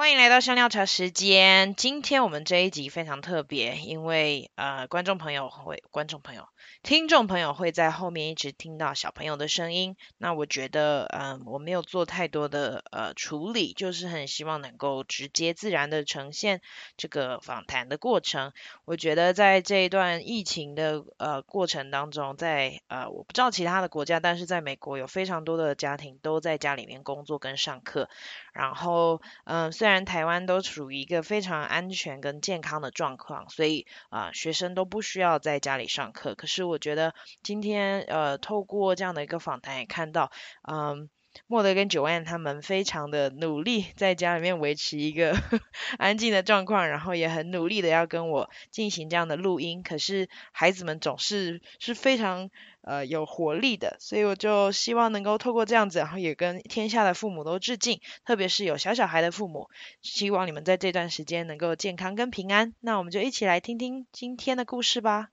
欢迎来到香料茶时间。今天我们这一集非常特别，因为呃，观众朋友会，观众朋友。听众朋友会在后面一直听到小朋友的声音，那我觉得，嗯，我没有做太多的呃处理，就是很希望能够直接自然的呈现这个访谈的过程。我觉得在这一段疫情的呃过程当中，在呃我不知道其他的国家，但是在美国有非常多的家庭都在家里面工作跟上课，然后嗯，虽然台湾都处于一个非常安全跟健康的状况，所以啊，学生都不需要在家里上课，可是。我觉得今天呃，透过这样的一个访谈，也看到，嗯，莫德跟九安他们非常的努力，在家里面维持一个 安静的状况，然后也很努力的要跟我进行这样的录音。可是孩子们总是是非常呃有活力的，所以我就希望能够透过这样子，然后也跟天下的父母都致敬，特别是有小小孩的父母，希望你们在这段时间能够健康跟平安。那我们就一起来听听今天的故事吧。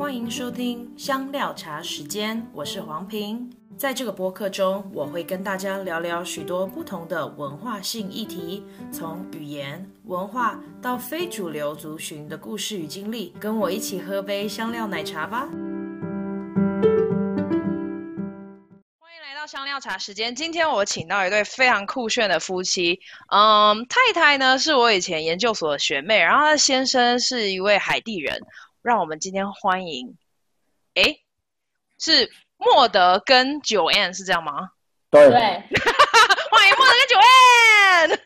欢迎收听香料茶时间，我是黄平。在这个播客中，我会跟大家聊聊许多不同的文化性议题，从语言、文化到非主流族群的故事与经历。跟我一起喝杯香料奶茶吧。欢迎来到香料茶时间。今天我请到一对非常酷炫的夫妻。嗯，太太呢是我以前研究所的学妹，然后她先生是一位海地人。让我们今天欢迎，哎，是莫德跟 Joanne 是这样吗？对，欢迎莫德跟 Joanne。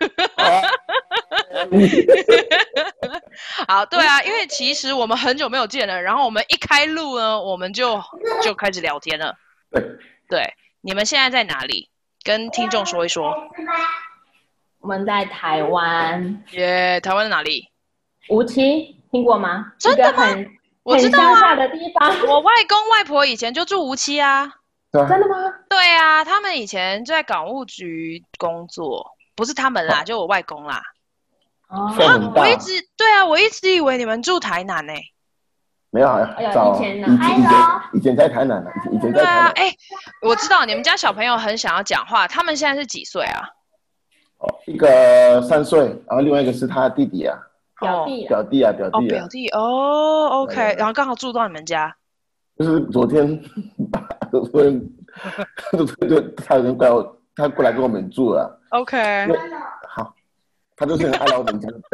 好，对啊，因为其实我们很久没有见了，然后我们一开录呢，我们就就开始聊天了。对，对，你们现在在哪里？跟听众说一说。我们在台湾。耶，台湾在哪里？无期。听过吗？真的吗？我知道啊。的地方，我外公外婆以前就住无锡啊。真的吗？对啊，他们以前在港务局工作，不是他们啦，就我外公啦。哦。我一直对啊，我一直以为你们住台南呢。没有啊，以前呢？以前以前在台南呢，以前在台南。对啊，哎，我知道你们家小朋友很想要讲话，他们现在是几岁啊？哦，一个三岁，然后另外一个是他的弟弟啊。表弟，表弟啊，表弟啊，哦，表弟哦，OK，然后刚好住到你们家，就是昨天，昨天，就他人过来，他过来跟我们住了，OK，好，他就是爱来我们家的。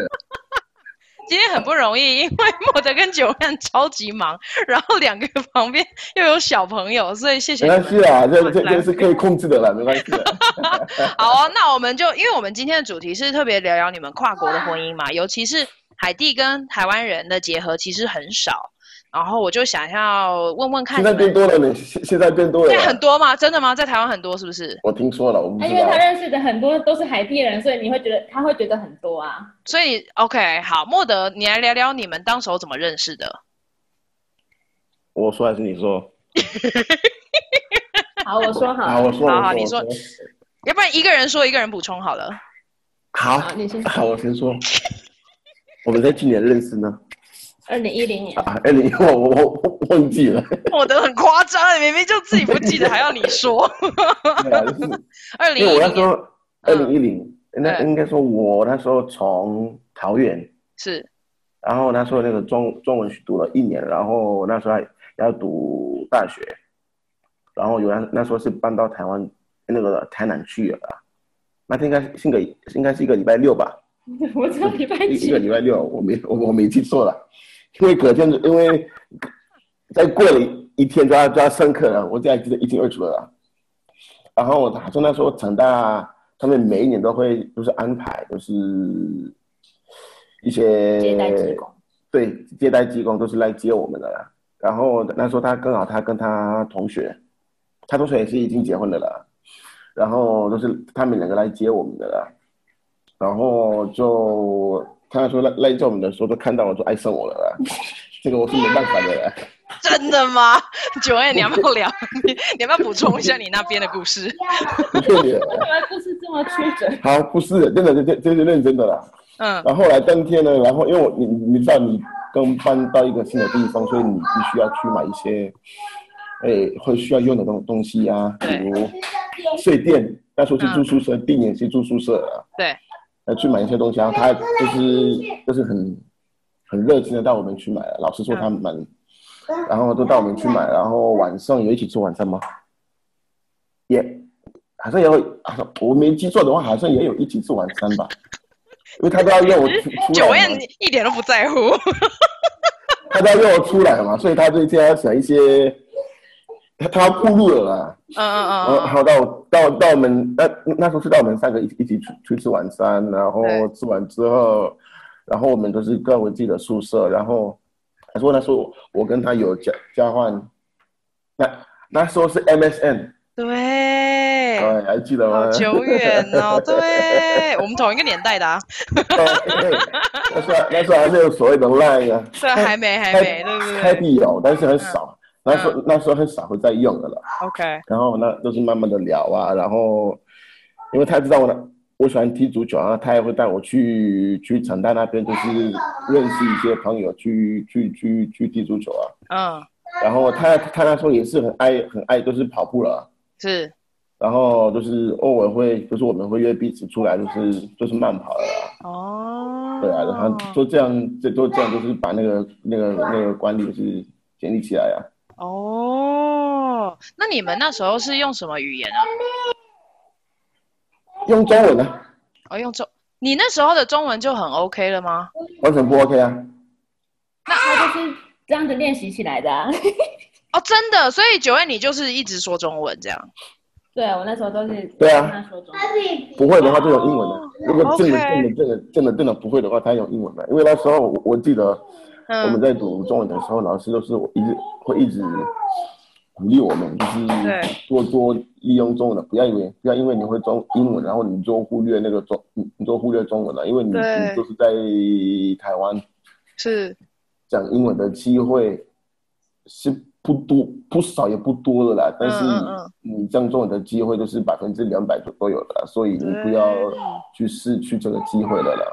今天很不容易，因为莫德跟 Joanne 超级忙，然后两个旁边又有小朋友，所以谢谢。没关系啊，这这这是可以控制的啦，没关系。好啊，那我们就因为我们今天的主题是特别聊聊你们跨国的婚姻嘛，尤其是海地跟台湾人的结合其实很少。然后我就想要问问看，现在变多了呢？现现在变多了，现在很多吗？真的吗？在台湾很多是不是？我听说了，我不知道。因为他认识的很多都是海地人，所以你会觉得他会觉得很多啊。所以 OK，好，莫德，你来聊聊你们当时候怎么认识的？我说还是你说？好，我说好。好，我说。好好，你说。要不然一个人说，一个人补充好了。好，你先。好，我先说。我们在去年认识呢？二零一零年啊，二零一我我我忘记了。我的很夸张，明明就自己不记得，还要你说。二零一零。我那时候二零一零，那应该说我那时候从桃园是，然后那时候那个中中文学读了一年，然后那时候还要读大学，然后有那那时候是搬到台湾那个台南去了，那天应该是个应该是一个礼拜六吧？我知道礼拜几？一个礼拜六，我没我我没记错了。因为隔天，因为再过了一天就要就要上课了，我这样记得一清二楚了。然后他说那时候成大他们每一年都会都是安排都是一些接待机构，对，接待机构都是来接我们的啦。然后那时候他刚好他跟他同学，他同学也是已经结婚的了，然后都是他们两个来接我们的啦。然后就。他说来来叫我们的时候，都看到我就爱上我了啦，这个我是没办法的啦。真的吗？Joanne，你要不要聊？你你要不要补充一下你那边的故事？对的。不 是这么曲折。好，不是，真的，这这是认真的啦。嗯。然后后来当天呢，然后因为我你你知道你刚搬到一个新的地方，所以你必须要去买一些，哎，会需要用的东东西啊，比如睡垫。那时候是住宿舍，第一年是住宿舍啊。对。呃，去买一些东西，然后他就是就是很很热情的带我们去买。老师说他蛮，嗯、然后都带我们去买，然后晚上有一起吃晚餐吗？也、yeah, 好像也有，我没记错的话，好像也有一起吃晚餐吧。因为他都要约我出 出来。九燕一点都不在乎。他都要约我出来嘛，所以他这一天要想一些。他他要铺路了啦，嗯嗯嗯，然后到到到我们那那时候是到我们三个一起一起出去吃晚餐，然后吃完之后，然后我们都是各回自己的宿舍，然后他说那时候我跟他有交交换，那那时候是 MSN，对，对，还记得吗？好久远哦，对，我们同一个年代的啊，那时候那时候还是有所谓的 Line 啊，对，还没还没，对不对？开笔有，但是很少。那时候、嗯、那时候很少会再用的了，OK。然后那都是慢慢的聊啊，然后因为他知道我呢，我喜欢踢足球啊，他也会带我去去城大那边，就是认识一些朋友去去去去踢足球啊。嗯。然后他他那时候也是很爱很爱，就是跑步了。是。然后就是偶尔会，就是我们会约彼此出来，就是就是慢跑的。哦。对啊，然后就这样，就就这样，就是把那个那个那个管理就是建立起来啊。哦，那你们那时候是用什么语言啊？用中文啊。哦，用中，你那时候的中文就很 OK 了吗？完全不 OK 啊。那他就是这样子练习起来的啊。哦，真的，所以九月你就是一直说中文这样。对啊，我那时候都是对啊。不会的话就用英文的。如果真的真的真的真的真的不会的话，他用英文的，因为那时候我我记得。我们在读中文的时候，老师都是我一直会一直鼓励我们，就是多多利用中文的，不要以为不要因为你会中英文，然后你就忽略那个中，你就忽略中文了，因为你你就是在台湾，是。讲英文的机会是不多不少也不多的啦，但是你讲中文的机会都是百分之两百就都有的啦，所以你不要去失去这个机会了啦。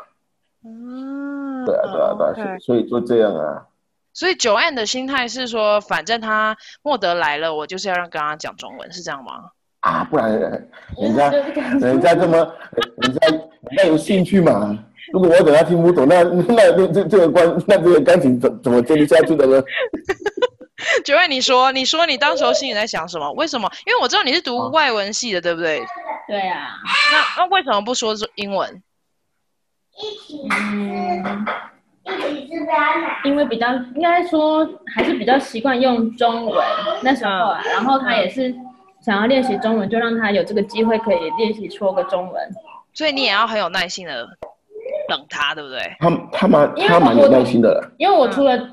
对啊，对啊，对啊，所以所以就这样啊。所以九安的心态是说，反正他莫德来了，我就是要让跟他讲中文，是这样吗？啊，不然人家人家这么人家人家有兴趣嘛。如果我等他听不懂，那那那这这个关那这个感情怎怎么建立下去的呢？九安，你说你说你当时候心里在想什么？为什么？因为我知道你是读外文系的，对不对？对啊。那那为什么不说英文？嗯，因为比较应该说还是比较习惯用中文那时候啊，然后他也是想要练习中文，就让他有这个机会可以练习说个中文。所以你也要很有耐心的等他，对不对？他他蛮他蛮有耐心的。因为我除了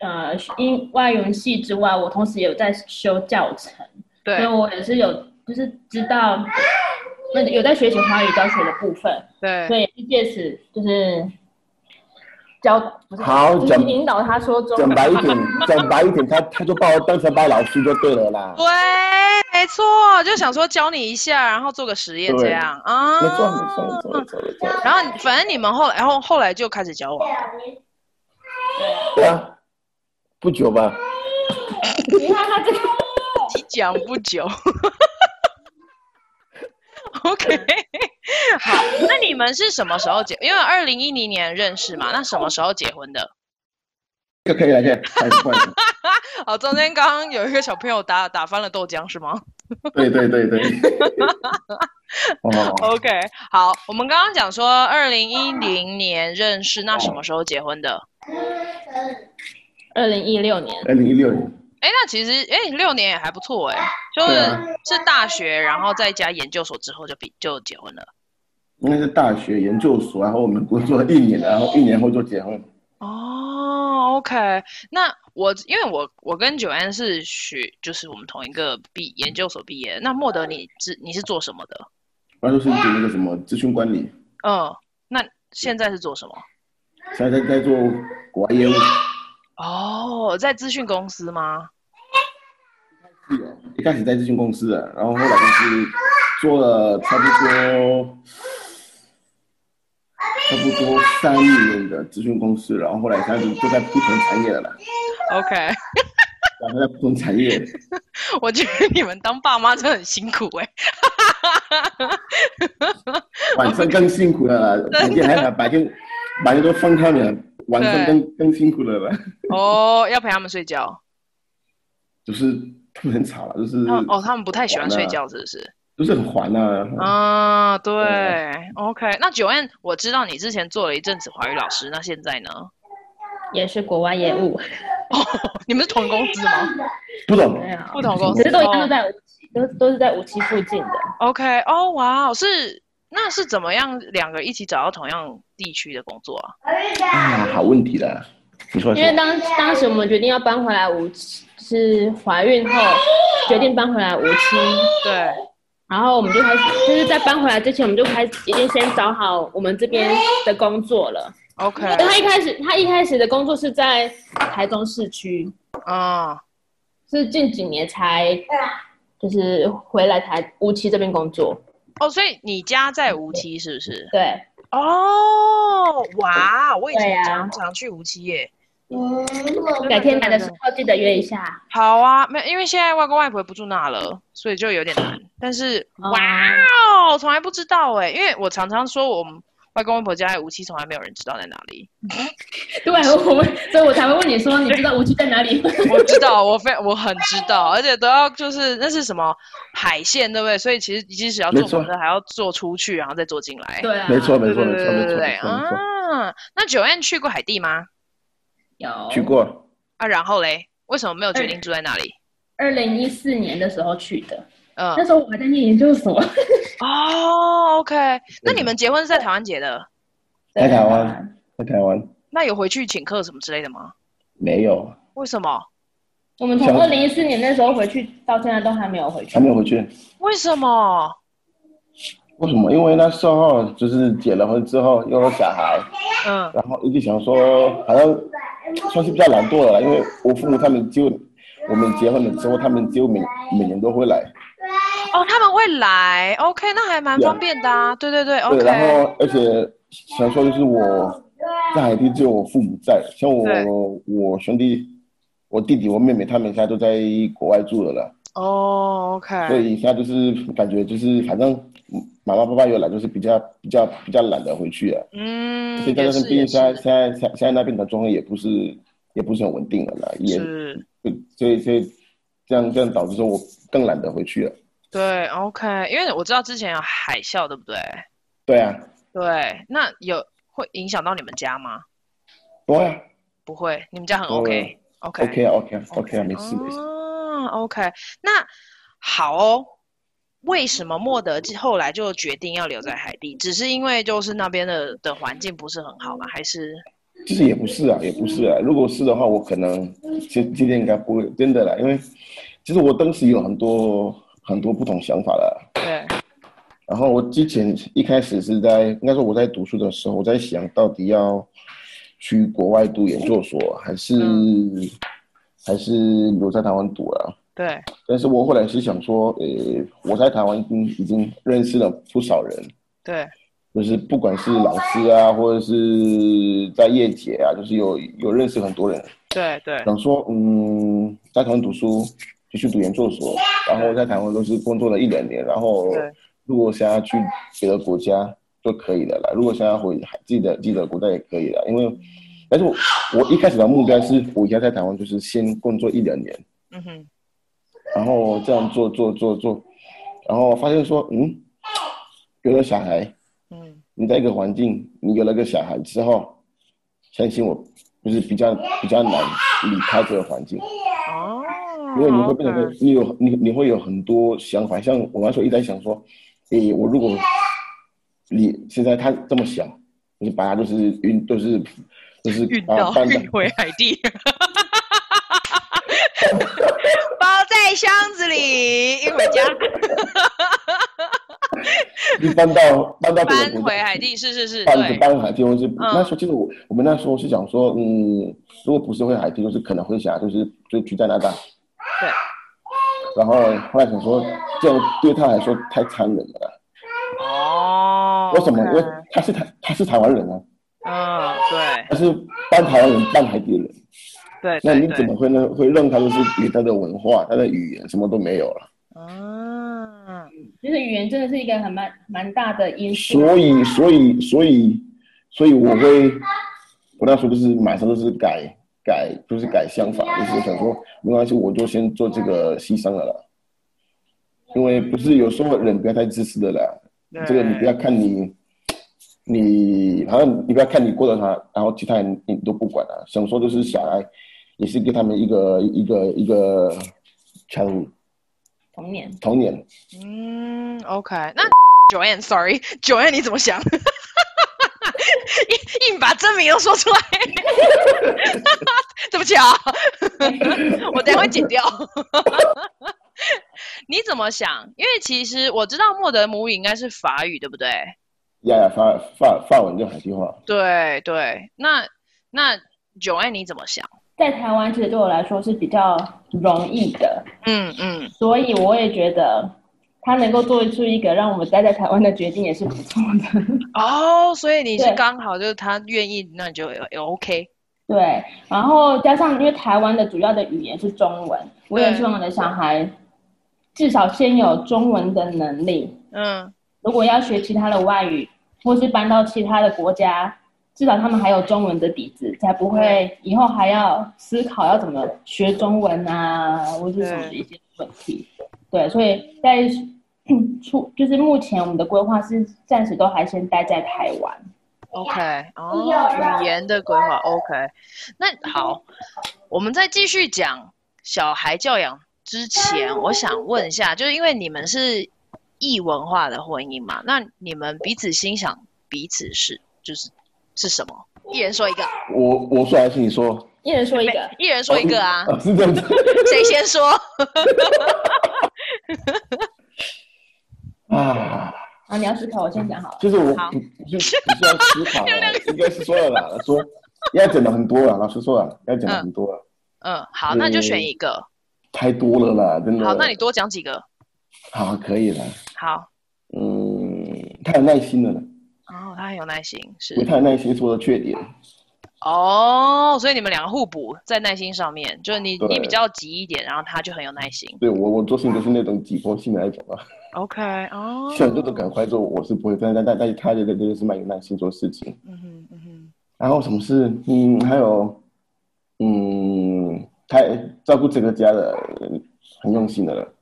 呃英外文系之外，我同时也有在修教程，对，所以我也是有就是知道。那有在学习华语教学的部分，对，所以借此就是教，不是好讲引导他说中文，讲白一点，讲白一点，他他就把我当成白老师就对了啦。对，没错，就想说教你一下，然后做个实验这样啊。没错，没错，没错，没错，没错。然后反正你们后来，然后后来就开始交往。对啊，不久吧。你看他这个，讲不久。OK，好，那你们是什么时候结？因为二零一零年认识嘛，那什么时候结婚的？可以来见，好，中间刚刚有一个小朋友打打翻了豆浆，是吗？对对对对。哦，OK，好，我们刚刚讲说二零一零年认识，那什么时候结婚的？二零一六年。二零一六年。哎，那其实哎，六年也还不错哎，就是是大学，然后再加研究所之后就比就结婚了。应该是大学研究所，然后我们工作一年，然后一年后就结婚。哦，OK，那我因为我我跟九安是学，就是我们同一个毕研究所毕业。那莫德你是你是做什么的？我就是读那个什么咨询管理。嗯，那现在是做什么？现在在做国外业务。哦，在资讯公司吗？开始在咨询公司的，然后后来就是做了差不多差不多三年的咨询公司，然后后来开始就在不同产业了。OK，然后在不同产业。我觉得你们当爸妈真的很辛苦哎、晚上更辛苦了，白天还好，白天白天都放他们，晚上更更辛苦了吧？哦，要陪他们睡觉，就是他们很吵了，就是哦，他们不太喜欢睡觉，是不是？就是很烦呐。啊，对，OK。那 Joanne，我知道你之前做了一阵子华语老师，那现在呢？也是国外业务。哦你们是同公司吗？不同，不同公司，其实都一样，都在都都是在五期附近的。OK，哦，哇，是那是怎么样两个一起找到同样地区的工作啊？啊，好问题了，你说。因为当当时我们决定要搬回来五期，是怀孕后决定搬回来无期，对。然后我们就开始，就是在搬回来之前，我们就开始已经先找好我们这边的工作了。OK。他一开始，他一开始的工作是在台中市区，啊，是近几年才，就是回来台无期这边工作。哦，所以你家在无期是不是？对。哦，哇，我以前常常去无期耶。嗯，改天来的时候记得约一下。好啊，没，因为现在外公外婆不住那了，所以就有点难。但是，哇哦，从来不知道哎，因为我常常说我们外公外婆家在无期，从来没有人知道在哪里。对，我们，所以我才会问你说，你知道无期在哪里？我知道，我非我很知道，而且都要就是那是什么海线，对不对？所以其实即使要坐火车，还要坐出去，然后再坐进来。对啊，没错，没错，没错，没错。对啊，那 Joanne 去过海地吗？有去过啊，然后嘞，为什么没有决定住在那里？二零一四年的时候去的，嗯，那时候我还在念研究所。哦，OK，那你们结婚是在台湾结的？在台湾，在台湾。那有回去请客什么之类的吗？没有。为什么？我们从二零一四年那时候回去到现在都还没有回去，还没有回去。为什么？为什么？因为那时候就是结了婚之后有了小孩，嗯，然后一直想说，好像算是比较懒惰了，因为我父母他们就我们结婚了之后，他们就每每年都会来。哦，他们会来，OK，那还蛮方便的啊。对对对，OK。对，然后而且想说就是我在海地只有我父母在，像我我兄弟、我弟弟、我妹妹他们现在都在国外住了啦。哦，OK。所以现在就是感觉就是反正。妈妈爸爸有来，就是比较比较比较懒得回去啊。嗯，现在就是毕竟现在现在现现在那边的状况也不是也不是很稳定了啦，也是，所以所以这样这样导致说我更懒得回去了。对，OK，因为我知道之前有海啸，对不对？对啊。对，那有会影响到你们家吗？不会啊，不会，你们家很 OK，OK，OK，OK 啊，没事没事。嗯，OK，那好哦。为什么莫德后来就决定要留在海地？只是因为就是那边的的环境不是很好吗？还是？其实也不是啊，也不是啊。如果是的话，我可能今今天应该不会真的啦，因为其实我当时有很多很多不同想法了。对。然后我之前一开始是在应该说我在读书的时候，我在想到底要去国外读研究所，还是、嗯、还是留在台湾读啊？对，但是我后来是想说，呃，我在台湾已经已经认识了不少人，对，就是不管是老师啊，或者是在业界啊，就是有有认识很多人，对对，想说，嗯，在台湾读书，继续读研究所，然后在台湾都是工作了一两年，然后如果想要去别的国家就可以了啦，如果想要回自己的自己的国家也可以了，因为，但是我我一开始的目标是，我现在在台湾就是先工作一两年，嗯哼。然后这样做做做做，然后发现说，嗯，有了小孩，嗯，你在一个环境，你有了个小孩之后，相信我，就是比较比较难离开这个环境。哦。因为你会变成，你有你你会有很多想法，像我那时候一直在想说，诶，我如果你现在他这么小，你把他就是运都是就是运到运回海地。在箱子里一回家，一 搬到搬到搬回海地，是是是，搬搬海地，就是那时候其实我我们那时候是想说，嗯，如果不是回海地，就是可能会想就是就去加拿大，对。然后后来想说，这样对他来说太残忍了。哦。为什么？因为他是台他是台湾人啊。嗯，对。他是半台湾人半海地人。对，那你怎么会呢？会让他就是与他的文化、他的语言什么都没有了？啊，其实语言真的是一个很蛮蛮大的因素。所以，所以，所以，所以我会，我那时候就是马上就是改改，就是改想法，就是想说没关系，我就先做这个牺牲了啦。因为不是有时候人不要太自私的啦，这个你不要看你，你好像你不要看你过了他，然后其他人你都不管啊。想说就是小孩，也是给他们一个一个一个成。童年，童年。嗯，OK，那 Joanne，Sorry，Joanne，你怎么想？硬硬把真名都说出来，对不起啊，我等下会剪掉。你怎么想？因为其实我知道莫德母语应该是法语，对不对？呀呀，法法法文就海地话。对对，那那 Joanne 你怎么想？在台湾，其实对我来说是比较容易的，嗯嗯，所以我也觉得他能够做出一个让我们待在台湾的决定也是不错的。哦，所以你是刚好就是他愿意，那你就也 OK。对，然后加上因为台湾的主要的语言是中文，我也希望我的小孩至少先有中文的能力。嗯，如果要学其他的外语，或是搬到其他的国家。至少他们还有中文的底子，才不会以后还要思考要怎么学中文啊，或是什么的一些问题。对，所以在出 就是目前我们的规划是暂时都还先待在台湾。OK，哦，语言的规划 OK。那好，我们再继续讲小孩教养之前，我想问一下，就是因为你们是异文化的婚姻嘛，那你们彼此欣赏彼此是就是。是什么？一人说一个。我我说还是你说？一人说一个，一人说一个啊！哦、是这样子。谁先说？啊啊！你要思考，我先讲好了。就是我，好不是不是要思考，应该是说了啦，说要讲的很多了，老师说了要讲的很多了。嗯，好，那就选一个。太多了啦，真的。好，那你多讲几个。好，可以了。好。嗯，太有耐心了。哦，他很有耐心，是因为。他有耐心是我的缺点。哦，所以你们两个互补在耐心上面，就是你你比较急一点，然后他就很有耐心。对我我做事情都是那种急迫性的那种啊。OK，哦。想做的赶快做，我是不会，但但但但是他这个就是蛮有耐心做事情。嗯哼嗯哼。然后什么事？嗯，还有，嗯，他照顾这个家的很用心的了，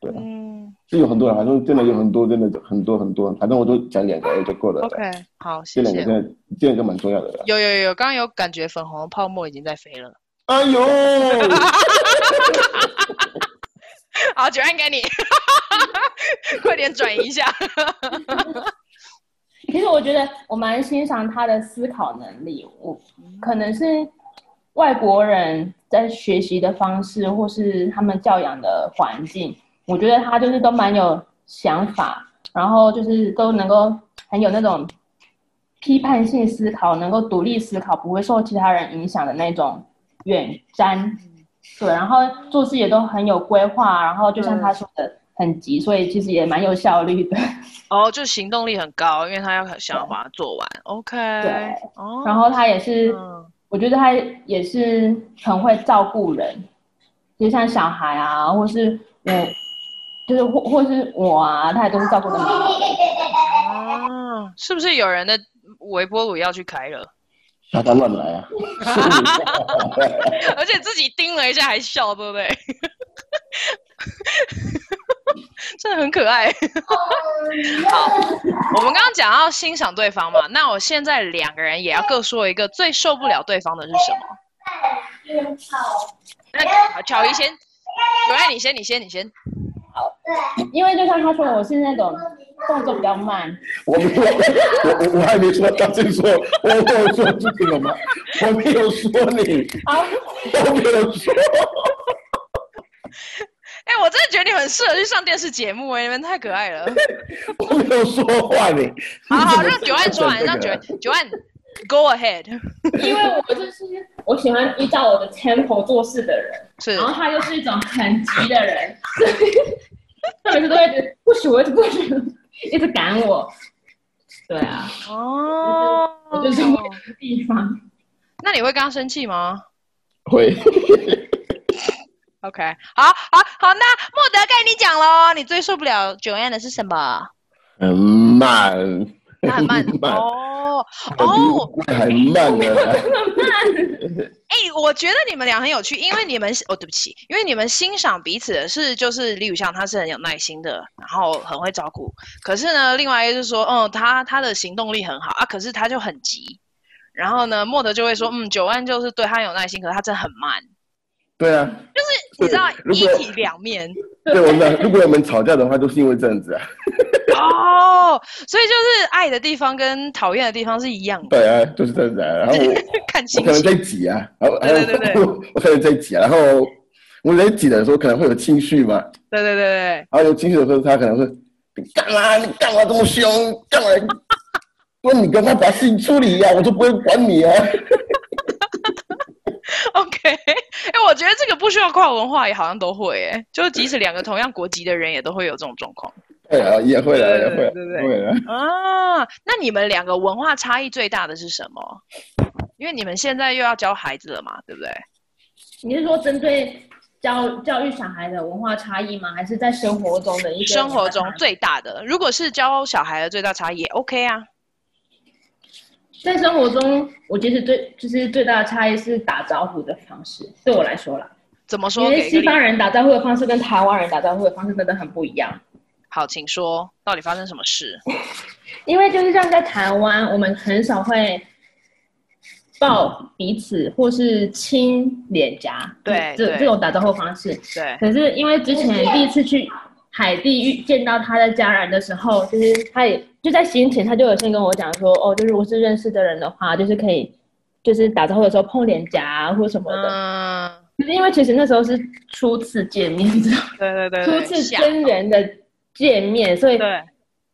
对。嗯。是有很多人，反正真的有很多，真的很多很多。反正我都讲两个就够了。OK，好，谢谢。这两个真的，这两个蛮重要的。有有有，刚刚有感觉粉红泡沫已经在飞了。哎呦！好，九安给你，快点转移一下。其实我觉得我蛮欣赏他的思考能力。我可能是外国人在学习的方式，或是他们教养的环境。我觉得他就是都蛮有想法，然后就是都能够很有那种批判性思考，能够独立思考，不会受其他人影响的那种远瞻。对，然后做事也都很有规划，然后就像他说的很急，所以其实也蛮有效率的。哦，就行动力很高，因为他要想要把它做完。对 OK。对。哦。然后他也是，嗯、我觉得他也是很会照顾人，就像小孩啊，或是我。就是或或是我啊，他也都是照顾的蛮好的。啊，是不是有人的微波炉要去开了？他乱来啊！而且自己盯了一下还笑，对不对？真的很可爱。好，我们刚刚讲到欣赏对方嘛，那我现在两个人也要各说一个最受不了对方的是什么？那好，乔怡先，有爱你先，你先，你先。好，因为就像他说，我是那种动作比较慢。我没有，我我 我还没说，他先说，我没有说这个吗？我没有说你，好，我没有说。哎、欸，我真的觉得你很适合去上电视节目，哎，你们太可爱了。我没有说话你。好好，让九万说完，让九安九安。Go ahead，因为我就是我喜欢依照我的 tempo 做事的人，是，然后他又是一种很急的人，他每次都会觉得不许我，一直不许，一直赶我，对啊，哦，我就是我的地方，那你会跟他生气吗？会，OK，好，好，好，那莫德该你讲喽，你最受不了 Joanne 的是什么？嗯慢。很慢哦哦，很慢的。哎、欸，我觉得你们俩很有趣，因为你们哦，对不起，因为你们欣赏彼此的是，就是李宇翔他是很有耐心的，然后很会照顾。可是呢，另外一个就是说，嗯，他他的行动力很好啊，可是他就很急。然后呢，莫德就会说，嗯，九万就是对他有耐心，可是他真的很慢。对啊，就是你知道一体两面。对，我们如果我们吵架的话，都是因为这样子啊。哦，所以就是爱的地方跟讨厌的地方是一样的。对啊，就是这样子啊。然后我 看清可能在挤啊，然后对对对对，我可能在挤啊，然后我在挤的时候可能会有情绪嘛。对对对对。然后有情绪的时候，他可能会你干嘛？你干嘛这么凶？干嘛？说你跟他把事情处理呀，我就不会管你啊。OK，哎、欸，我觉得这个不需要跨文化也好像都会，哎，就是即使两个同样国籍的人也都会有这种状况。对啊，也会的，也会，对对对。啊，那你们两个文化差异最大的是什么？因为你们现在又要教孩子了嘛，对不对？你是说针对教教育小孩的文化差异吗？还是在生活中的一些生活中最大的？如果是教小孩的最大差异也，OK 啊。在生活中，我觉得最就是最大的差异是打招呼的方式。对我来说啦，怎么说？因为西方人打招呼的方式跟台湾人打招呼的方式真的很不一样。好，请说，到底发生什么事？因为就是像在台湾，我们很少会抱彼此或是亲脸颊，对，这这种打招呼方式。对。可是因为之前第一次去海地遇见到他的家人的时候，就是他也。就在行前，他就有先跟我讲说，哦，就如果是认识的人的话，就是可以，就是打招呼的时候碰脸颊啊，或什么的。嗯。就是因为其实那时候是初次见面，你知道吗？对对对。初次真人的见面，所以对，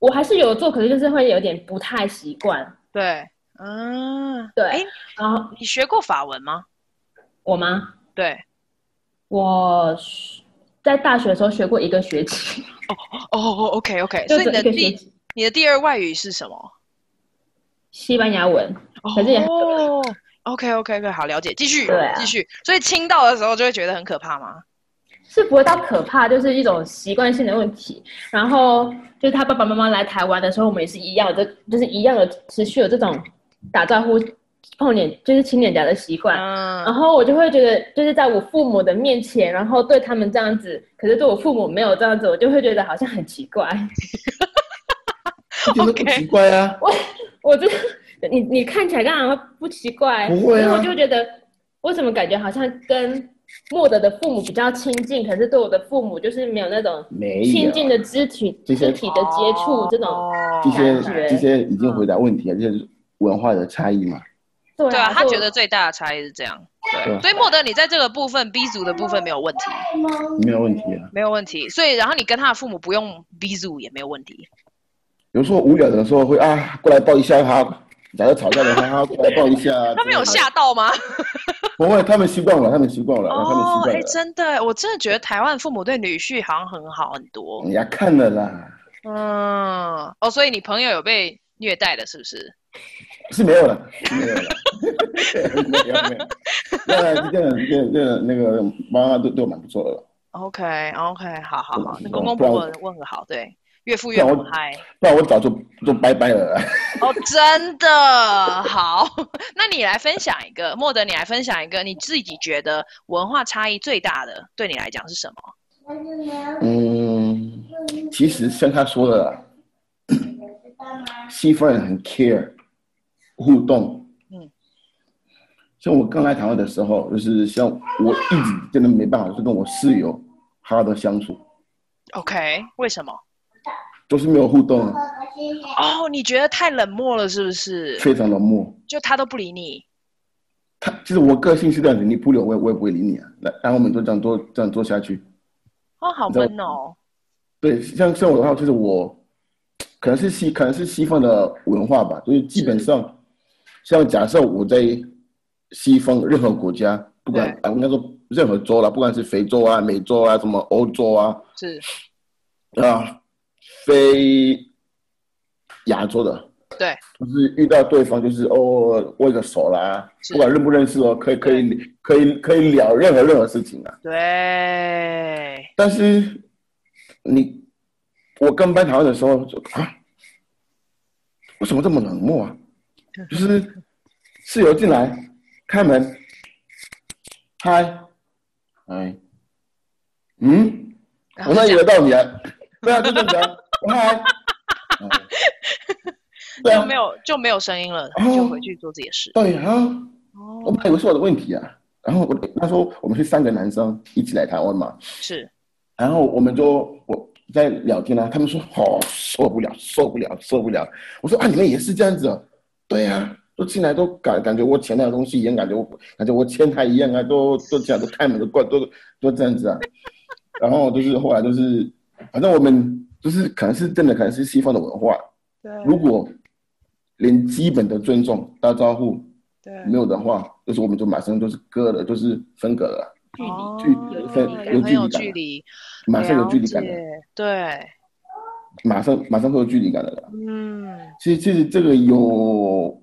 我还是有做，可是就是会有点不太习惯。对，嗯，对。哎，然后你学过法文吗？我吗？对，我在大学的时候学过一个学期。哦哦哦，OK OK，所以你的第。你的第二外语是什么？西班牙文。可是也哦，OK OK OK，好了解，继续，对、啊，继续。所以亲到的时候就会觉得很可怕吗？是不会到可怕，就是一种习惯性的问题。然后就是他爸爸妈妈来台湾的时候，我们也是一样的，就是一样的持续有这种打招呼、碰脸，就是亲脸颊的习惯。嗯。然后我就会觉得，就是在我父母的面前，然后对他们这样子，可是对我父母没有这样子，我就会觉得好像很奇怪。觉得不奇怪啊，我我这你你看起来干嘛不奇怪？不会啊，我就觉得为什么感觉好像跟莫德的父母比较亲近，可是对我的父母就是没有那种亲近的肢体肢体的接触这种这些这些已经回答问题了，就是文化的差异嘛。对啊，他觉得最大的差异是这样。对，所以莫德你在这个部分 B 组的部分没有问题，没有问题啊，没有问题。所以然后你跟他的父母不用 B 组也没有问题。有时候无聊的时候会啊，过来抱一下他。假如吵架的话，他过来抱一下。他们有吓到吗？不会，他们习惯了，他们习惯了，他们习惯了。哎，真的，我真的觉得台湾父母对女婿好像很好很多。人家看了啦。嗯，哦，所以你朋友有被虐待的，是不是？是没有的，没有的。没有没有。那这个这个这个那个妈妈对对我蛮不错的。OK OK，好好好，那公公婆婆问个好，对。岳父岳母嗨，不然我早就就拜拜了。哦，真的好，那你来分享一个，莫德，你来分享一个你自己觉得文化差异最大的，对你来讲是什么？嗯，其实像他说的，西方人很 care 互动。嗯，像我刚来台湾的时候，就是像我一直真的没办法，就是跟我室友好好的相处。OK，为什么？都是没有互动哦，你觉得太冷漠了是不是？非常冷漠，就他都不理你。他其实我个性是这样子，你不理我，我也不会理你啊。来，然后我们就这样做，这样做下去。哦，好闷哦。对，像像我的话，就是我可能是西，可能是西方的文化吧，所以基本上，像假设我在西方任何国家，不管啊，应该说任何州啦，不管是非洲啊、美洲啊、什么欧洲啊，是啊。非亚洲的，对，就是遇到对方就是哦握个手啦，不管认不认识哦，可以可以可以可以聊任何任何事情啊。对。但是你我跟班讨论的时候就啊，为什么这么冷漠啊？就是室友进来开门，嗨，哎，嗯，我哪以为到你啊？对啊，就这样嗨。就没有就没有声音了，就回去做自己的事。对啊，我本来以为是我的问题啊。然后我他说我们是三个男生一起来台湾嘛，是。然后我们就我在聊天啊，他们说哦受不了受不了受不了。我说啊你们也是这样子啊？对啊，都进来都感感觉我前台的东西一样，感觉我感觉我前台一样啊，都都这样都开门都关都都这样子啊。然后就是后来就是反正我们就是可能是真的可能是西方的文化，对，如果。连基本的尊重、打招呼，对，没有的话，就是我们就马上就是割了，就是分隔了，距离，距离，分有距离感，距离，马上有距离感的，对，马上马上会有距离感的了。嗯，其实其实这个有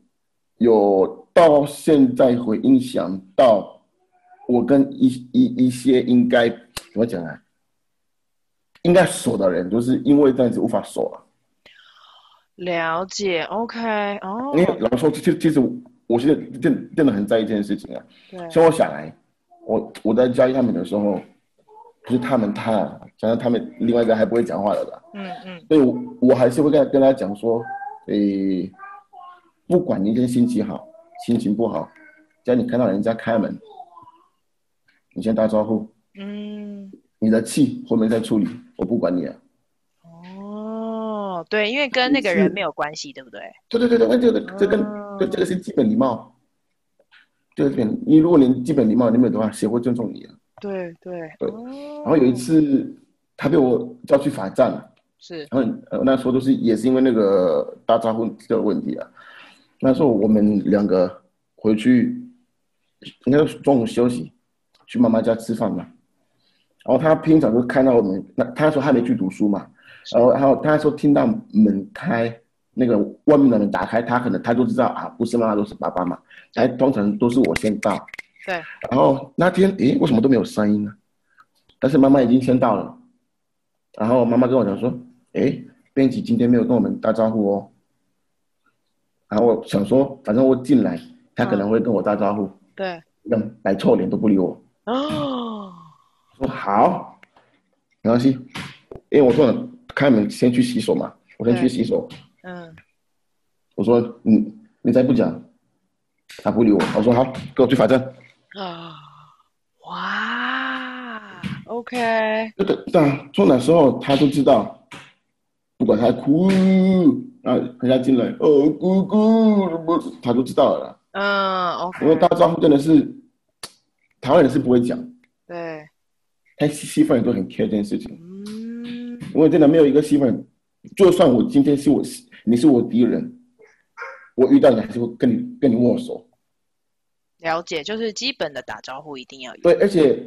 有到现在会影响到我跟一一一些应该怎么讲啊？应该熟的人，就是因为这样子无法熟了。了解，OK，哦。因为老实说，其实其实我现在真真的很在意这件事情啊。对。所以我想来，我我在教育他们的时候，不是他们他，加上他们另外一个还不会讲话的吧？嗯嗯。所以我我还是会跟跟他讲说，诶，不管你今天心情好，心情不好，只要你看到人家开门，你先打招呼。嗯。你的气后面再处理，我不管你啊。对，因为跟那个人没有关系，对不对？对对对对，这个这跟这这个是基本礼貌。对对，你如果连基本礼貌都没有的话，谁会尊重你啊？对对对。然后有一次，他被我叫去罚站了。是。然后呃那时候都是也是因为那个打招呼这个问题啊。那时候我们两个回去，应该中午休息，去妈妈家吃饭嘛。然后他平常就看到我们，那他说他没去读书嘛。然后，然后他说听到门开，那个外面的门打开，他可能他就知道啊，不是妈妈，都是爸爸嘛。哎，通常都是我先到。对。然后那天，诶，为什么都没有声音呢？但是妈妈已经先到了。然后妈妈跟我讲说，诶，编辑今天没有跟我们打招呼哦。然后我想说，反正我进来，他可能会跟我打招呼。嗯、对。让摆臭脸都不理我。哦。说好，没关系，因为我说了。开门先去洗手嘛，我先去洗手。嗯，我说你你再不讲，他不理我。我说好，给我去罚站。啊，哇，OK。对对对啊，从那时候他都知道，不管他哭啊，人家进来哦姑姑，他都知道了。嗯，OK。因为打招呼真的是台湾人是不会讲，对，但西西方人都很 care 这件事情。嗯因为真的没有一个西方人，就算我今天是我，你是我敌人，我遇到你还是会跟你跟你握手。了解，就是基本的打招呼一定要有。对，而且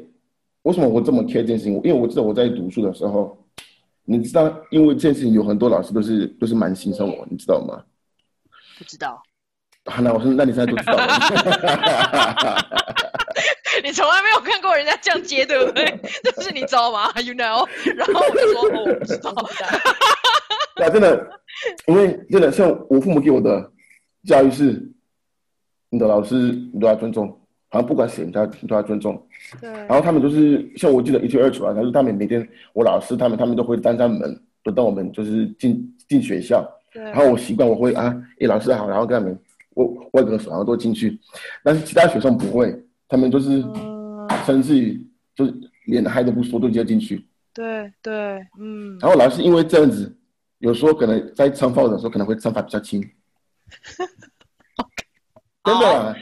为什么我这么 care 这件事情？因为我知道我在读书的时候，你知道，因为这件事情有很多老师都是都是蛮欣赏我，你知道吗？不知道。好，那我说，那你现在都知道了。你从来没有看过人家这样接，对不对？这是你知道吗？You know？然后我就说，哦，我不知道。对啊，真的，因为真的像我父母给我的教育是，你的老师你都要尊重，好像不管谁你都要你都要尊重。对。然后他们就是像我记得一清二楚啊，他说他们每天我老师他们他们都会站在门，都带我们就是进进学校。对。然后我习惯我会啊，哎，老师好，然后跟他们握握个手，然后都进去。但是其他学生不会。他们就是，甚至于就是连嗨都不说，都直接进去。对对，嗯。然后老师因为这样子，有时候可能在惩罚的时候可能会惩罚比较轻。真的啊，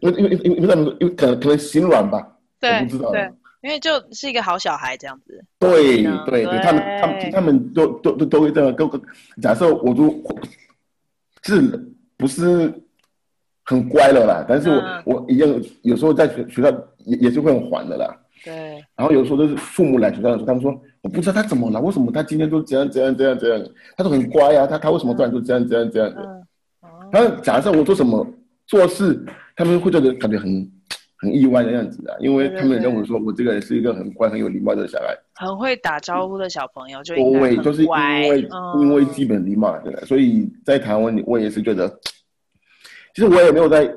因为因为因为因为可能可能心软吧，对，我不知道。对，因为就是一个好小孩这样子。对对对，他们他们他们都都都都会这样。跟假设我都是不是。很乖了啦，但是我、嗯、我一样，有时候在学学校也也是会很烦的啦。对。然后有时候都是父母来学校的时候，他们说我不知道他怎么了，为什么他今天都这样这样这样这样，他都很乖啊，他他为什么突然就这样这样这样的？然后假设我做什么做事，他们会觉得感觉很很意外的样子啊，因为他们认为说我这个人是一个很乖、很有礼貌的小孩，很会打招呼的小朋友就，就应该就是因为、嗯、因为基本礼貌，对，所以在台湾，我也是觉得，其实我也没有在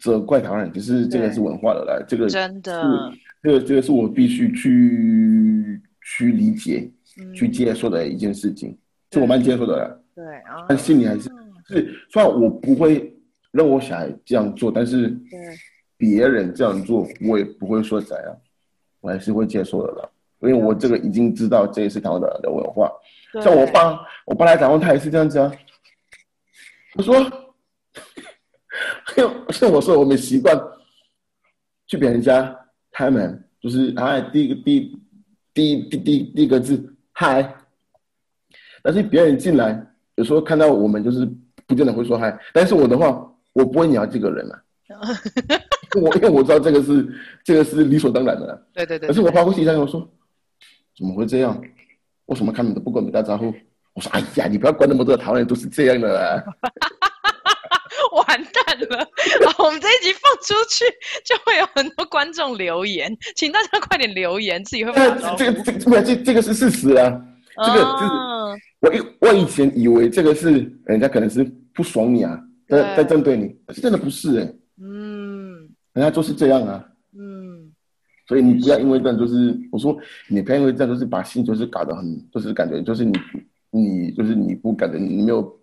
责怪台湾人，只是这个是文化的来，这个真的，这个这个是我必须去去理解、嗯、去接受的一件事情，是我蛮接受的啦。对啊，但心里还是是，虽然我不会让我小孩这样做，但是别人这样做，我也不会说怎样，我还是会接受的啦。因为我这个已经知道这也是台湾的的文化。像我爸，我爸来台湾，他也是这样子啊。我说，像我说，我们习惯去别人家开门，就是哎，第一个第第第第第一个字嗨，但是别人进来。有时候看到我们就是不见得会说嗨，但是我的话，我不会鸟这个人啊。我因为我知道这个是这个是理所当然的。对对对。可是我发过信息，我说怎么会这样？为什么看你都不跟我们打招呼？我说哎呀，你不要管那么多，台湾人都是这样的啦。完蛋了！我们这一集放出去，就会有很多观众留言，请大家快点留言，自己会不会？这个这个这个这这个是事实啊，这个就是。我以我以前以为这个是人家可能是不爽你啊，在在针对你，可是真的不是哎、欸，嗯，人家就是这样啊，嗯，所以你不要因为这样就是我说你不要因为这样就是把心就是搞得很就是感觉就是你你就是你不感觉你没有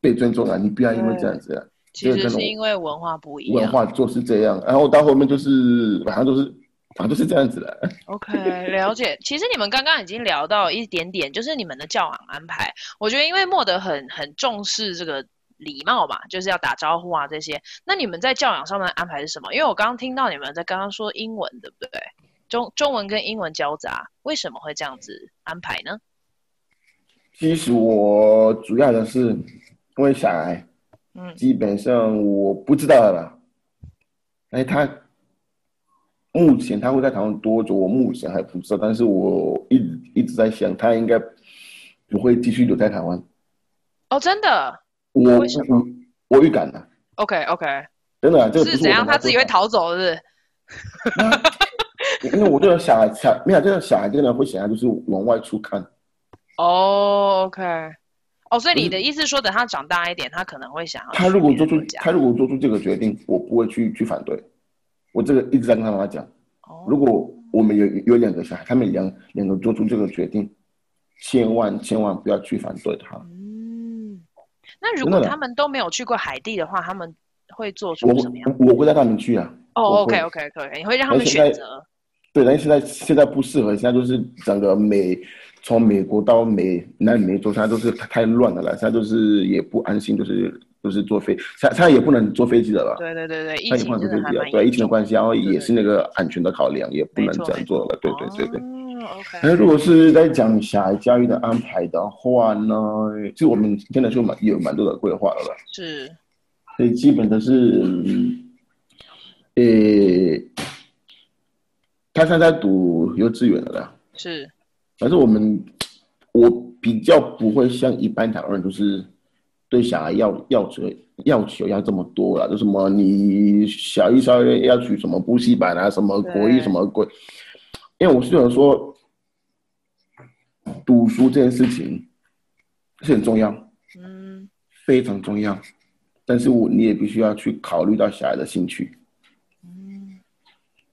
被尊重啊，你不要因为这样子啊，其实是因为文化不一样，文化就是这样，然后到后面就是反正都是。反正就是这样子的。OK，了解。其实你们刚刚已经聊到一点点，就是你们的教养安排。我觉得因为莫德很很重视这个礼貌嘛，就是要打招呼啊这些。那你们在教养上面的安排是什么？因为我刚刚听到你们在刚刚说英文，对不对？中中文跟英文交杂，为什么会这样子安排呢？其实我主要的是因为小孩，嗯，基本上我不知道了。哎，他。目前他会在台湾多久？我目前还不知道，但是我一直一直在想，他应该不会继续留在台湾。哦，真的？我为什么？我预感的。OK OK。真的，这个不是怎样？他自己会逃走，是不是？因为我这个小孩，小没有这个小孩，这个人会想要就是往外出看。哦，OK。哦，所以你的意思说，等他长大一点，他可能会想要。他如果做出他如果做出这个决定，我不会去去反对。我这个一直在跟他妈妈讲，如果我们有有两个小孩，他们两两个做出这个决定，千万千万不要去反对他。嗯，那如果他们都没有去过海地的话，他们会做出什么样？我我会带他们去啊。哦，OK OK 可以，你会让他们选择。对，但是现在现在不适合，现在就是整个美，从美国到美南美洲，现在都是太乱了了，现在都是也不安心，就是。就是坐飞，他他也不能坐飞机的了。对对对对，疫情不能坐飞机了。对疫情的关系，然后也是那个安全的考量，也不能这样做了。对对对对。那如果是在讲小孩教育的安排的话呢，就我们现在就蛮有蛮多的规划了吧。是。所以基本都是，诶，他现在在读幼稚园了啦。是。但是我们，我比较不会像一般台湾人，就是。对小孩要要求要求要这么多了，就什么你小一、小二要去什么补习班啊，什么国语什么鬼？因为我是想说，读书这件事情是很重要，嗯，非常重要。但是我你也必须要去考虑到小孩的兴趣，嗯，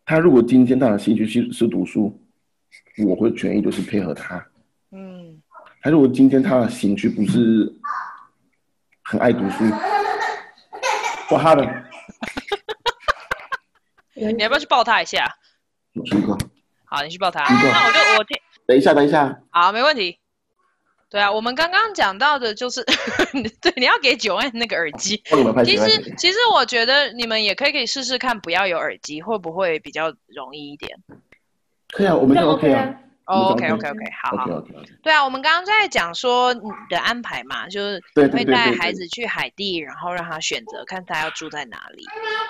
他如果今天他的兴趣是是读书，我会全意都是配合他，嗯，他如果今天他的兴趣不是。很爱读书，做他的。你要不要去抱他一下？一个。好，你去抱他。那我就我听。等一下，等一下。好，没问题。对啊，我们刚刚讲到的就是，对，你要给九万那个耳机。其实，其实我觉得你们也可以可以试试看，不要有耳机，会不会比较容易一点？可以啊，我们就 OK 啊。Oh, OK OK OK，好好。Okay, okay, okay. 对啊，我们刚刚在讲说你的安排嘛，就是会带孩子去海地，然后让他选择看他要住在哪里。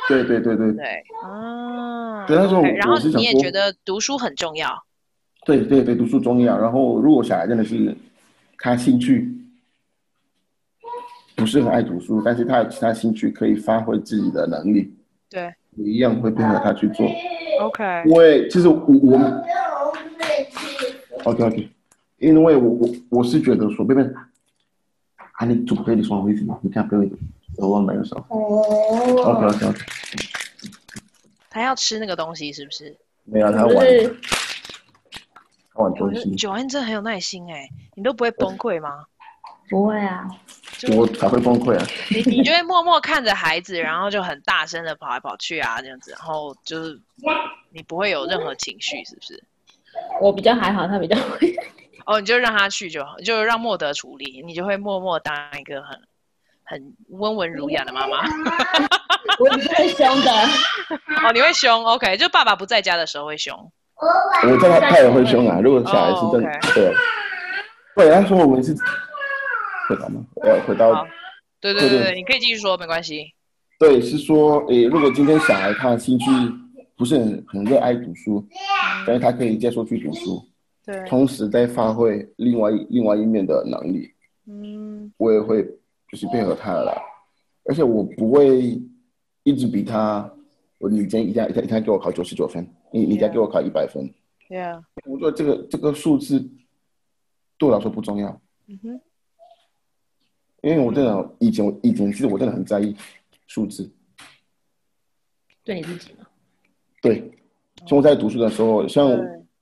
对对对对。对，啊。对，他说，然后你也觉得读书很重要。对对对，读书重要。然后如果小孩真的是他兴趣，不是很爱读书，但是他有其他兴趣可以发挥自己的能力，对，我一样会配合他去做。OK，因为其实我我们，OK OK，因为我我我是觉得说，贝贝，啊你准备你双位置吗？你看贝贝，我忘了有时候。哦。OK OK OK。他要吃那个东西是不是？没有，他玩。他玩东西。九安真的很有耐心哎，你都不会崩溃吗？不会啊，我才会崩溃啊！你你就会默默看着孩子，然后就很大声的跑来跑去啊，这样子，然后就是你不会有任何情绪，是不是？我比较还好，他比较会。哦，你就让他去就好，就让莫德处理，你就会默默当一个很很温文儒雅的妈妈。我不会凶的。哦，你会凶？OK，就爸爸不在家的时候会凶。我叫他他也会凶啊，如果小孩是真的、oh, 对。对，他说我们是。回答吗？呃，回到，对对对对，你可以继续说，没关系。对，是说，诶，如果今天小孩他兴趣不是很很热爱读书，但是他可以接受去读书，对，同时在发挥另外另外一面的能力，嗯，我也会就是配合他了，而且我不会一直比他，我你今天一下一天一天给我考九十九分，你你再给我考一百分，对啊，我觉得这个这个数字对我来说不重要，嗯哼。因为我真的以前我以前其实我真的很在意数字，对你自己吗？对，从我在读书的时候，像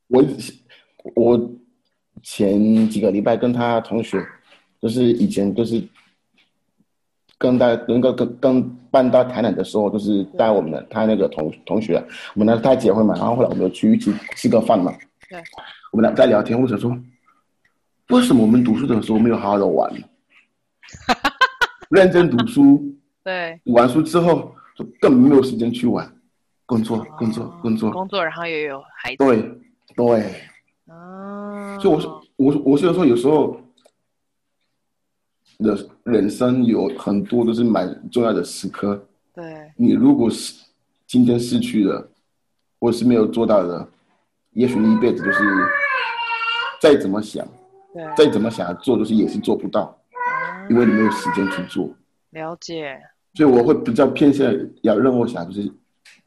我我前几个礼拜跟他同学，就是以前就是跟大能够跟跟搬到台南的时候，就是带我们的他那个同同学，我们呢他结婚嘛，然后后来我们去一起吃个饭嘛，对，我们俩在聊天，或者说为什么我们读书的时候没有好好的玩？认真读书，对，读完书之后就根本没有时间去玩，工作，工作，工作，工作，然后也有孩子，对，对，哦，所以我说，我我是说，有时候的人生有很多都是蛮重要的时刻，对，你如果是今天失去了，或是没有做到的，也许你一辈子就是再怎么想，对，再怎么想要做，就是也是做不到。因为你没有时间去做，了解，所以我会比较偏向要让我想就是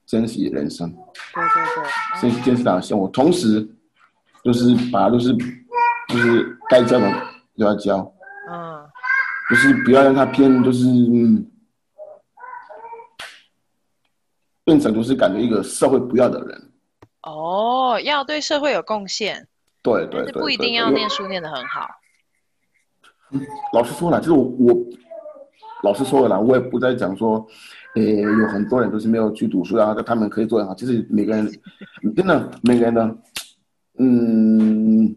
珍惜人生，对对对，珍惜珍惜当下。我同时就是把它都是就是该教的都要教，嗯，就是不要让他偏就是嗯，变成就是感觉一个社会不要的人。哦，要对社会有贡献，对对对，不一定要念书念得很好。老实说了，就是我我老实说了啦，我也不再讲说，呃，有很多人都是没有去读书然后，他们可以做得好。其实每个人 真的每个人呢，嗯，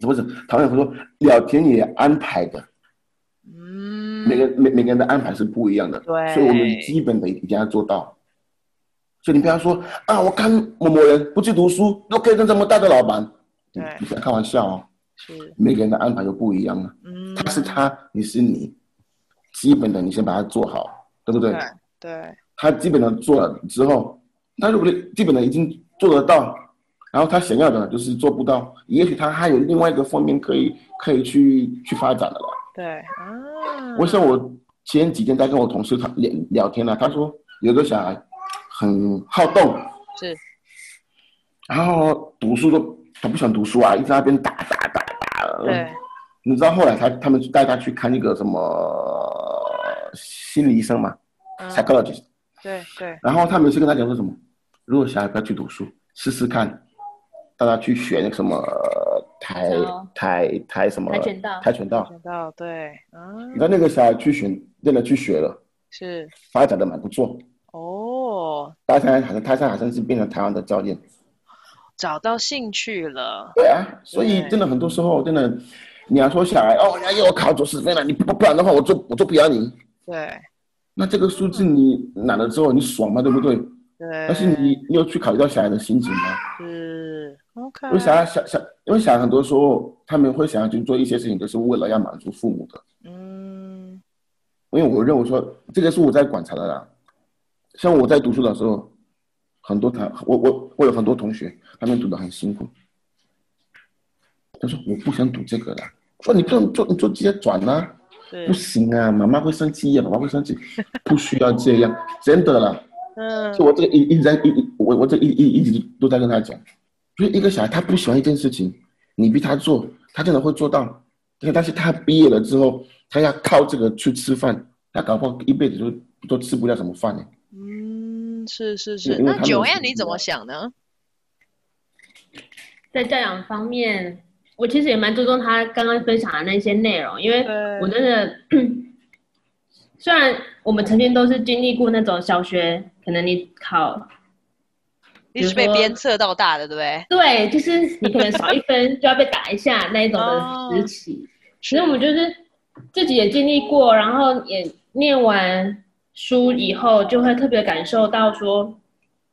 不是讨论说老天爷安排的，嗯，每个每每个人的安排是不一样的，对，所以我们基本的一定要做到。所以你不要说啊，我看某某人不去读书都可以当这么大的老板，对，你不要开玩笑哦。是每个人的安排都不一样啊，嗯，他是他，你是你，基本的你先把它做好，对不对？对，对。他基本的做了之后，他如果基本的已经做得到，然后他想要的就是做不到，也许他还有另外一个方面可以可以去去发展的了。对啊。我想我前几天在跟我同事聊聊天呢，他说有个小孩很好动，是，然后读书都他不喜欢读书啊，一直在那边打打打。对，你知道后来他他们带他去看那个什么心理医生嘛，psychologist。对对。然后他们是跟他讲说什么，如果小孩不要去读书，试试看，带他去学那个什么跆跆跆什么跆拳道，跆拳道。跆拳道对，嗯你知道那个小孩去学，真的去学了，是发展的蛮不错。哦。他现在好像他现在好像是变成台湾的教练。找到兴趣了，对啊，所以真的很多时候真的，你要说小孩哦，你要我考九十分了，你不不然的话，我做我做不了你。对，那这个数字你拿了之后，你爽吗？对不对？对。但是你你有去考虑到小孩的心情吗？是，OK。因为小孩小小，因为小孩很多时候他们会想要去做一些事情，都是为了要满足父母的。嗯。因为我认为说，这个是我在观察的啦，像我在读书的时候。很多他，我我我有很多同学，他们读的很辛苦。他说我不想读这个了，说你不能做，你就直接转啊，不行啊，妈妈会生气呀，妈妈会生气，不需要这样，真的啦。嗯，就我这个一一直在一一我我这一一一直都在跟他讲，就是一个小孩他不喜欢一件事情，你逼他做，他真的会做到。但是他毕业了之后，他要靠这个去吃饭，他搞不好一辈子都都吃不了什么饭呢。嗯，是是是。那 Joanne 你怎么想呢？在教养方面，我其实也蛮注重他刚刚分享的那些内容，因为我真的，虽然我们曾经都是经历过那种小学，可能你考。你是被鞭策到大的，对不对？对，就是你可能少一分 就要被打一下那一种的时期。其实、哦、我们就是自己也经历过，然后也念完书以后，就会特别感受到说，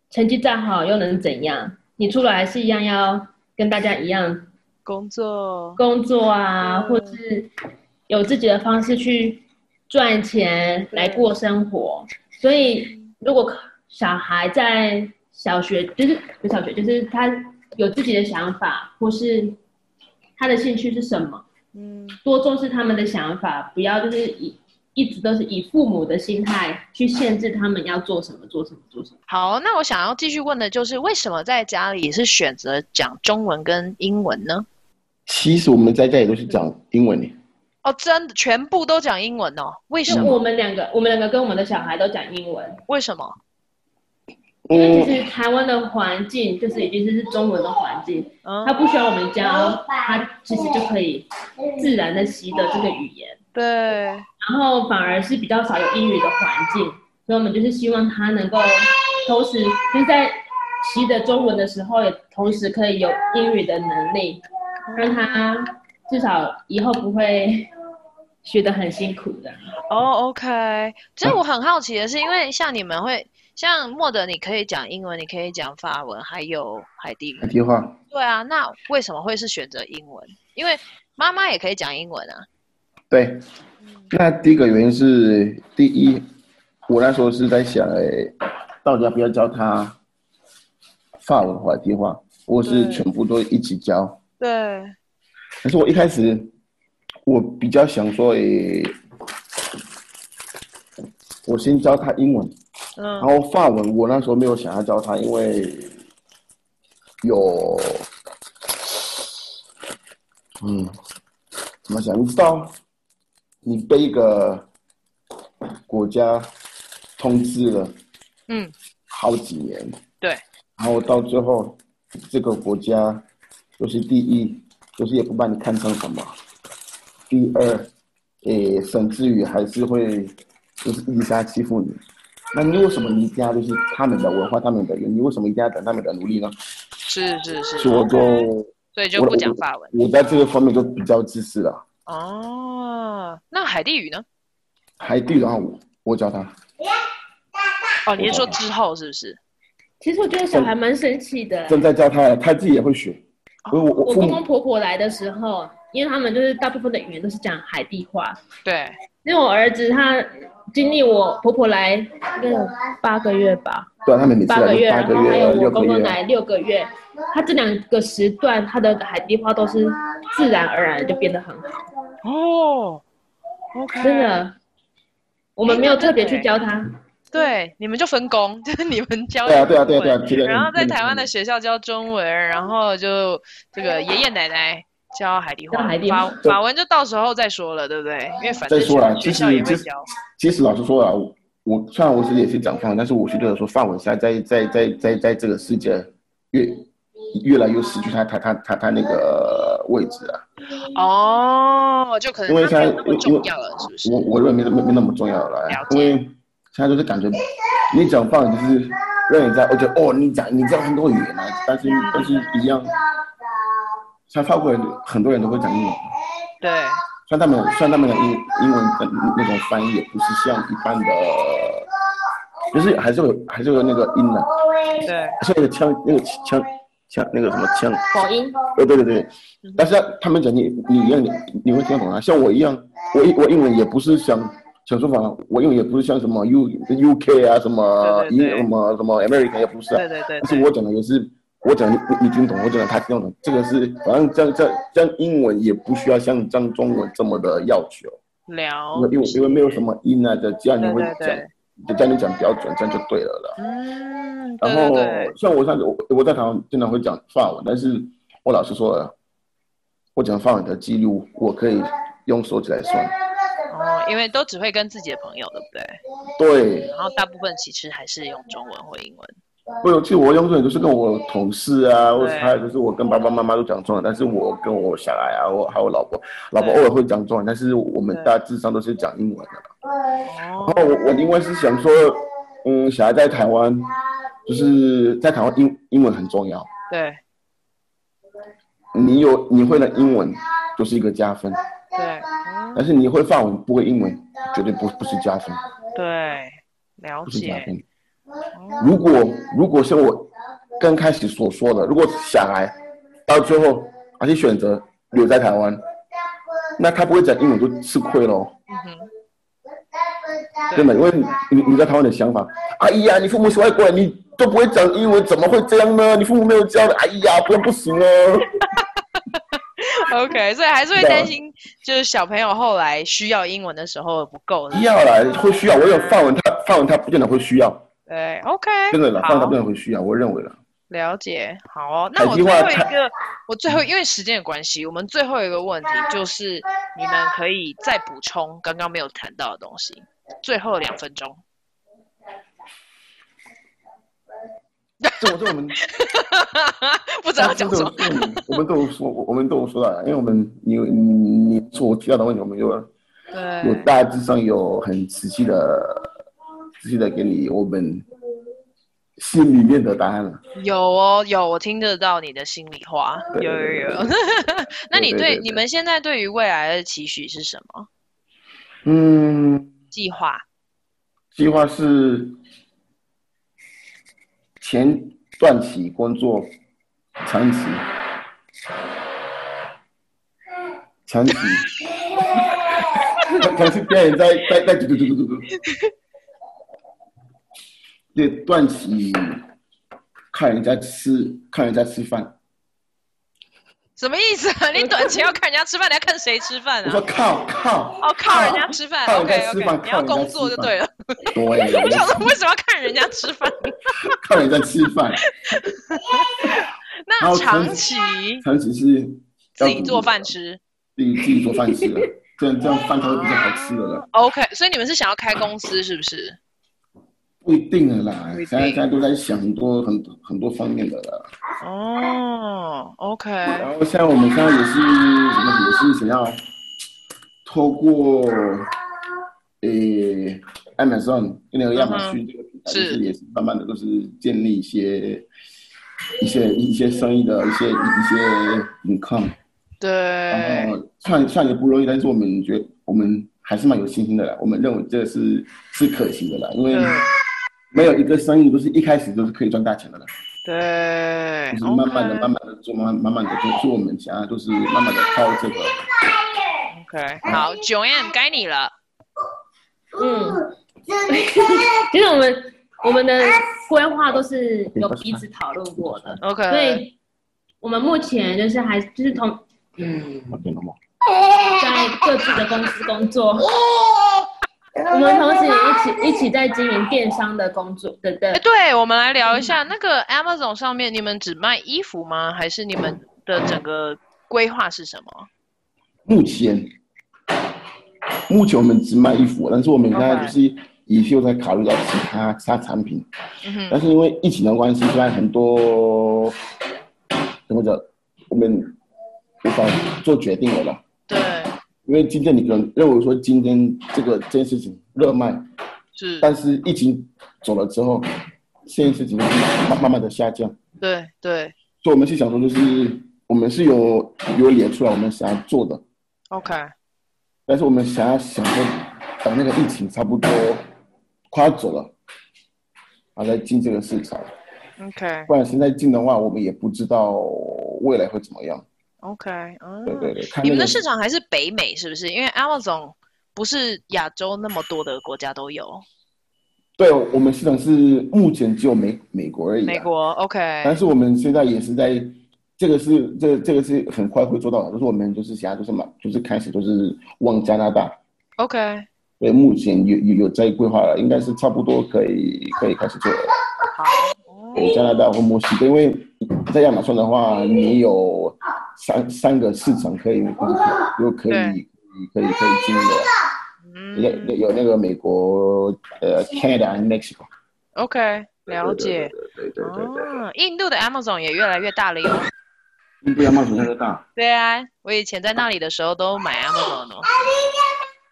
成绩再好又能怎样？你出来还是一样要跟大家一样工作，工作啊，嗯、或是有自己的方式去赚钱来过生活。所以如果小孩在小学就是不小学，就是他有自己的想法，或是他的兴趣是什么，嗯，多重视他们的想法，不要就是以一直都是以父母的心态去限制他们要做什么，做什么，做什么。好，那我想要继续问的就是，为什么在家里是选择讲中文跟英文呢？其实我们在家里都是讲英文的。哦，真的全部都讲英文哦？为什么？我们两个，我们两个跟我们的小孩都讲英文，为什么？因为其实台湾的环境就是已经是中文的环境，他不需要我们教，他其实就可以自然的习得这个语言。对。然后反而是比较少有英语的环境，所以我们就是希望他能够同时就是在习得中文的时候，也同时可以有英语的能力，让他至少以后不会学得很辛苦的。哦，OK。其实我很好奇的是，因为像你们会。像莫德，你可以讲英文，你可以讲法文，还有海地语。海地话。对啊，那为什么会是选择英文？因为妈妈也可以讲英文啊。对，那第一个原因是，第一，我那时候是在想，哎，到底要不要教他法文、海地话，或是全部都一起教？对。可是我一开始，我比较想说，哎，我先教他英文。然后法文，我那时候没有想要教他，因为有，嗯，怎么讲？你知道，你被一个国家统治了，嗯，好几年，对，然后到最后，这个国家就是第一，就是也不把你看成什么，第二，诶，甚至于还是会就是一直在欺负你。那你为什么你一定要就是他们的文化、他们的语言？你为什么一定要等他们的努力呢？是是是。所以我就，所以就不讲法文。我在这个方面就比较自私了。哦，那海地语呢？海地语的话，我我教他。哦，你是说之后是不是？其实我觉得小孩蛮神奇的。正在教他，他自己也会学。我我公公婆婆来的时候，因为他们就是大部分的语言都是讲海地话。对。因为我儿子他。经历我婆婆来应该有八个月吧，对，他们每次来八个月，然后还有我公公来六个月，他这两个时段他的海地花都是自然而然就变得很好。哦，OK，真的，我们没有特别去教他，对，你们就分工，就是你们教对啊对啊对啊对啊，然后在台湾的学校教中文，然后就这个爷爷奶奶。教海地话，法法文就到时候再说了，对不对？因为反正再说了，其实。其实老实说啊，我我虽然我自己也是讲法，但是我觉得说法文现在在在在在在这个世界越越来越失去它它它它它那个位置啊。哦，就可能因为现在因为重要了，是不是？我我认为没没没那么重要了，因为现在就是感觉你讲法文就是让人家我觉得哦，你讲你知道很多语言啊，但是但是一样。像法国人，很多人都会讲英文。对。像他们，像他们的英英文的那种翻译，也不是像一般的，就是还是有还是有那个音的。对。像那个腔，那个腔腔，那个什么腔。口音。对对对对。但是他们讲你你一样你你会听懂啊？像我一样，我我英文也不是像像说法，我英文也不是像什么 U U K 啊什么英什么什么 American 也不是啊。对对对。但是我讲的也是。我讲你你听懂，我讲他听懂，这个是反正这样这样英文也不需要像这样中文这么的要求。了解，因为因为没有什么音啊，就只要你会讲，就叫你讲标准，这样就对了了。嗯，然后像我上次我我在台湾经常会讲法文，但是我老师说了，我讲法文的记录我可以用手指来算。哦，因为都只会跟自己的朋友，对不对？对。然后大部分其实还是用中文或英文。不，其实我用中文都是跟我同事啊，或者还有就是我跟爸爸妈妈都讲中文，但是我跟我小孩啊，我还有我老婆，老婆偶尔会讲中文，但是我们大致上都是讲英文的。然后我我另外是想说，嗯，小孩在台湾，就是在台湾英英文很重要。对。你有你会的英文就是一个加分。对。但是你会法文不会英文，绝对不不是加分。对，了解。如果如果像我刚开始所说的，如果小孩到最后还是选择留在台湾，那他不会讲英文就吃亏了。嗯。真的，因为你你在台湾的想法，哎呀，你父母是外国人，你都不会讲英文，怎么会这样呢？你父母没有教的，哎呀，不然不行哦。OK，所以还是会担心，就是小朋友后来需要英文的时候不够。要来会需要，我有范文，他范文他不见得会需要。对，OK，真的了，放到不能会需要，我认为了。了解，好哦。那我最后一个，我最后因为时间的关系，我们最后一个问题就是，你们可以再补充刚刚没有谈到的东西，最后两分钟。这我这我们 不知道讲什么。我们都有说，我们都有说了，因为我们你你所提到的问题，我们有有大致上有很仔细的。仔细的给你我们心里面的答案了。有哦，有，我听得到你的心里话。有有有。那你对，你们现在对于未来的期许是什么？嗯，计划。计划是前段期工作，长期，长期，长期表演在在在嘟嘟嘟嘟嘟嘟。对，短期看人家吃，看人家吃饭，什么意思啊？你短期要看人家吃饭，你要看谁吃饭啊？我说靠靠，哦靠人家吃饭靠人家吃饭，OK OK，你要工作就对了。对，我想说为什么要看人家吃饭？看人家吃饭。那长期，长期是自己做饭吃，自己自己做饭吃的，这样这样饭才会比较好吃的了。OK，所以你们是想要开公司是不是？不一定的啦，现在现在都在想很多很多很多方面的啦。哦，OK。然后像我们现在也是什么也是想要透过诶 Amazon 那个亚马逊这个平台，是也是慢慢的都是建立一些一些一些生意的一些一些 income。对。然后算算也不容易，但是我们觉得我们还是蛮有信心的啦。我们认为这是是可行的啦，因为。没有一个生意都是一开始都是可以赚大钱的了，对，就是慢慢的、慢慢的做，慢慢慢慢的做，做我们想要都是慢慢的靠这个。OK，好，Joanne 该你了。嗯，其实我们我们的规划都是有彼此讨论过的。OK，所以我们目前就是还就是同嗯，在各自的公司工作。我们同时也一起 一起在经营电商的工作，对对。哎，对，我们来聊一下、嗯、那个 Amazon 上面，你们只卖衣服吗？还是你们的整个规划是什么？目前，目前我们只卖衣服，但是我们现在就是也是有在考虑到其他其他产品。嗯哼。但是因为疫情的关系，现在很多怎么讲，我们无法做决定了啦。因为今天你可能认为说今天这个这件事情热卖，是，但是疫情走了之后，这件事情慢慢慢的下降。对对。所以我们是想说，就是我们是有有脸出来我们想要做的。OK。但是我们想要想说，等那个疫情差不多快要走了，然后再进这个市场。OK。不然现在进的话，我们也不知道未来会怎么样。OK，嗯，对对对，你们的市场还是北美是不是？因为 Amazon 不是亚洲那么多的国家都有。对，我们市场是目前只有美美国而已。美国，OK。但是我们现在也是在，这个是这这个是很快会做到的，就是我们就是现在就是嘛，就是开始就是往加拿大 OK。对，目前有有有在规划了，应该是差不多可以可以开始做了。好。对，加拿大或墨西哥，因为在亚马逊的话，你有三三个市场可以有可以可以可以可以经营的。嗯。有有那个美国呃 Canada and Mexico。OK，了解。对对对对对。嗯，印度的 Amazon 也越来越大了哟。印度 Amazon 越来越大。对啊，我以前在那里的时候都买 Amazon 哦。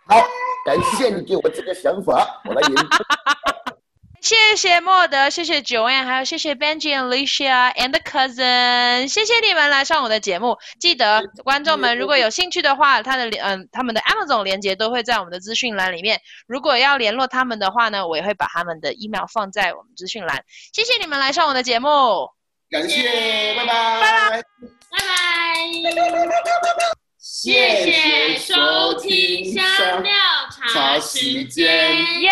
好。感谢你给我这个想法，我来研究。谢谢莫德，谢谢 Joanne，还有谢谢 Benji and Alicia and the cousin，谢谢你们来上我的节目。记得观众们如果有兴趣的话，他的嗯他们的 Amazon 连接都会在我们的资讯栏里面。如果要联络他们的话呢，我也会把他们的 email 放在我们资讯栏。谢谢你们来上我的节目，感谢，拜拜，拜拜，拜拜。谢谢收听香料茶时间，耶！